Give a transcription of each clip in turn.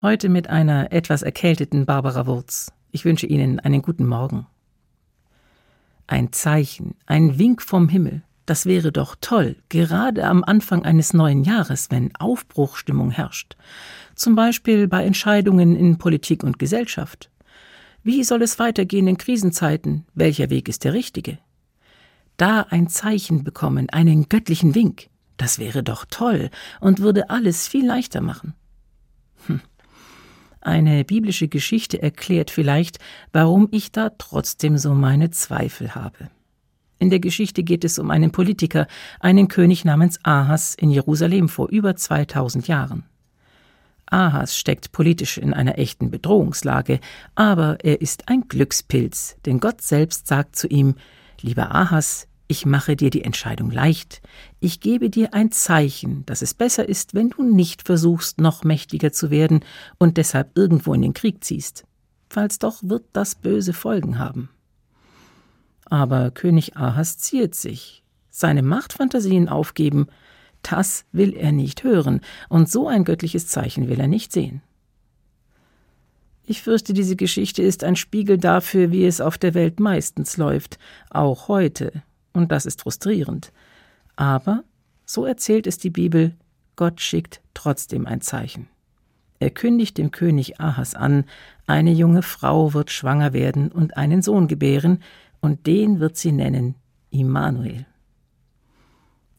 Heute mit einer etwas erkälteten Barbara Wurz. Ich wünsche Ihnen einen guten Morgen. Ein Zeichen, ein Wink vom Himmel, das wäre doch toll, gerade am Anfang eines neuen Jahres, wenn Aufbruchstimmung herrscht. Zum Beispiel bei Entscheidungen in Politik und Gesellschaft. Wie soll es weitergehen in Krisenzeiten? Welcher Weg ist der richtige? Da ein Zeichen bekommen, einen göttlichen Wink, das wäre doch toll und würde alles viel leichter machen. Eine biblische Geschichte erklärt vielleicht, warum ich da trotzdem so meine Zweifel habe. In der Geschichte geht es um einen Politiker, einen König namens Ahas in Jerusalem vor über 2000 Jahren. Ahas steckt politisch in einer echten Bedrohungslage, aber er ist ein Glückspilz, denn Gott selbst sagt zu ihm, Lieber Ahas, ich mache dir die Entscheidung leicht. Ich gebe dir ein Zeichen, dass es besser ist, wenn du nicht versuchst, noch mächtiger zu werden und deshalb irgendwo in den Krieg ziehst. Falls doch, wird das böse Folgen haben. Aber König Ahas ziert sich. Seine Machtfantasien aufgeben, das will er nicht hören, und so ein göttliches Zeichen will er nicht sehen. Ich fürchte, diese Geschichte ist ein Spiegel dafür, wie es auf der Welt meistens läuft, auch heute, und das ist frustrierend. Aber, so erzählt es die Bibel, Gott schickt trotzdem ein Zeichen. Er kündigt dem König Ahas an, eine junge Frau wird schwanger werden und einen Sohn gebären, und den wird sie nennen Immanuel.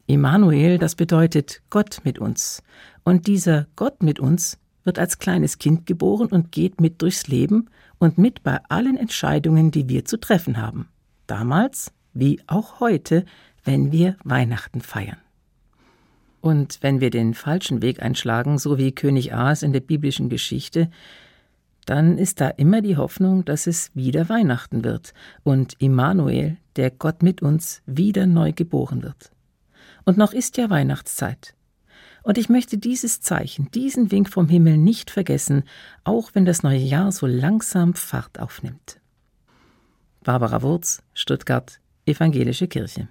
Immanuel, das bedeutet Gott mit uns. Und dieser Gott mit uns wird als kleines Kind geboren und geht mit durchs Leben und mit bei allen Entscheidungen, die wir zu treffen haben. Damals wie auch heute, wenn wir Weihnachten feiern. Und wenn wir den falschen Weg einschlagen, so wie König Aas in der biblischen Geschichte, dann ist da immer die Hoffnung, dass es wieder Weihnachten wird und Immanuel, der Gott mit uns, wieder neu geboren wird. Und noch ist ja Weihnachtszeit. Und ich möchte dieses Zeichen, diesen Wink vom Himmel nicht vergessen, auch wenn das neue Jahr so langsam Fahrt aufnimmt. Barbara Wurz, Stuttgart, Evangelische Kirche.